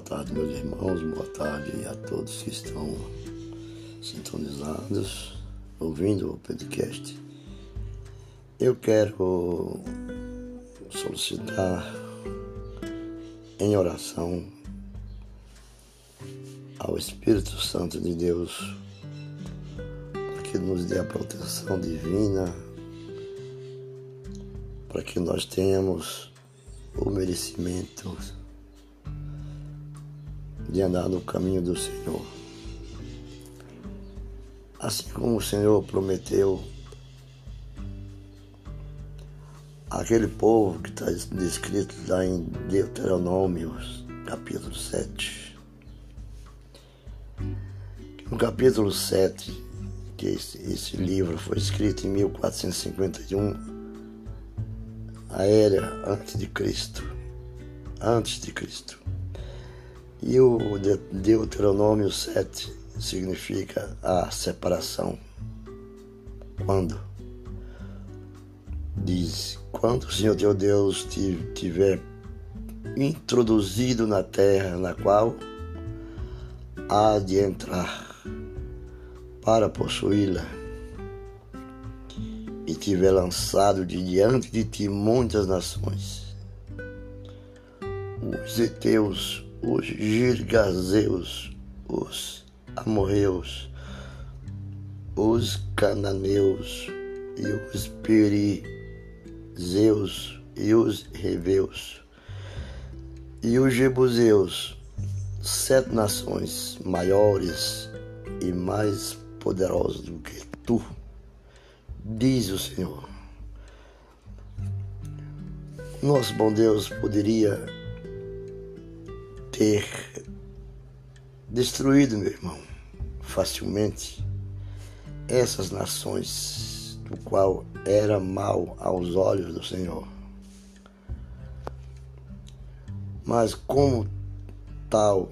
tarde, meus irmãos, boa tarde a todos que estão sintonizados, ouvindo o podcast. Eu quero solicitar em oração ao Espírito Santo de Deus para que nos dê a proteção divina, para que nós tenhamos o merecimento de andar no caminho do Senhor. Assim como o Senhor prometeu aquele povo que está descrito lá em Deuteronômio, capítulo 7. No capítulo 7, que esse, esse livro foi escrito em 1451, a era antes de Cristo. Antes de Cristo. E o Deuteronômio 7 significa a separação. Quando? Diz: quando o Senhor teu Deus te tiver introduzido na terra na qual há de entrar para possuí-la e tiver lançado de diante de ti muitas nações, os heteus, os girgazeus, os amorreus, os cananeus e os perizeus e os reveus e os jebuseus, sete nações maiores e mais poderosas do que tu, diz o Senhor. Nosso bom Deus poderia ter destruído, meu irmão, facilmente essas nações, do qual era mal aos olhos do Senhor. Mas como tal,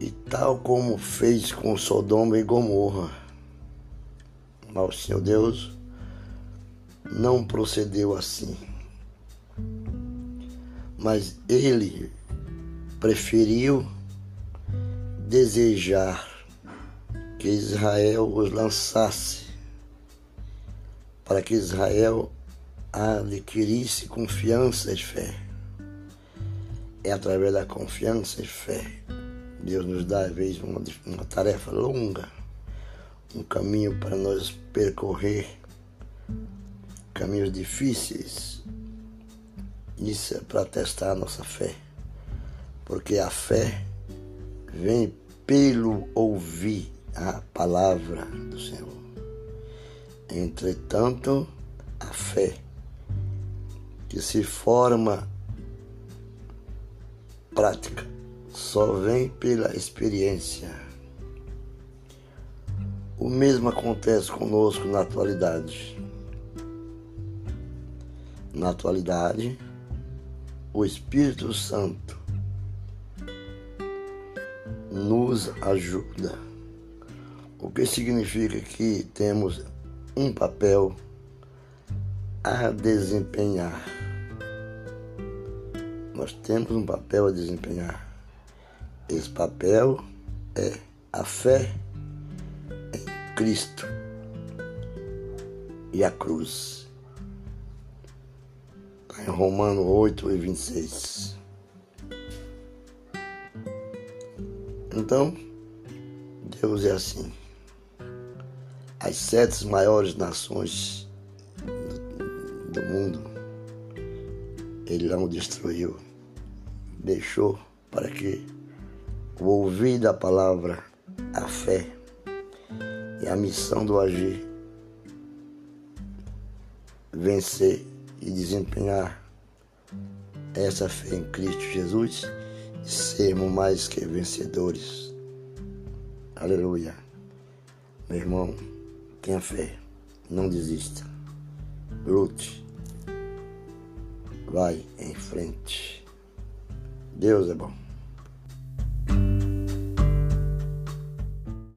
e tal como fez com Sodoma e Gomorra, mas o Senhor Deus não procedeu assim mas ele preferiu desejar que Israel os lançasse, para que Israel adquirisse confiança e fé. É através da confiança e fé. Deus nos dá, às vezes, uma, uma tarefa longa, um caminho para nós percorrer, caminhos difíceis, isso é para testar a nossa fé. Porque a fé vem pelo ouvir a palavra do Senhor. Entretanto, a fé que se forma prática só vem pela experiência. O mesmo acontece conosco na atualidade. Na atualidade, o Espírito Santo nos ajuda. O que significa que temos um papel a desempenhar. Nós temos um papel a desempenhar. Esse papel é a fé em Cristo e a cruz em Romano 8 e 26. Então, Deus é assim. As sete maiores nações do mundo, Ele não destruiu, deixou para que o ouvir da palavra, a fé e a missão do agir vencer e desempenhar essa fé em Cristo Jesus e sermos mais que vencedores. Aleluia. Meu irmão, tenha fé, não desista. Lute. Vai em frente. Deus é bom.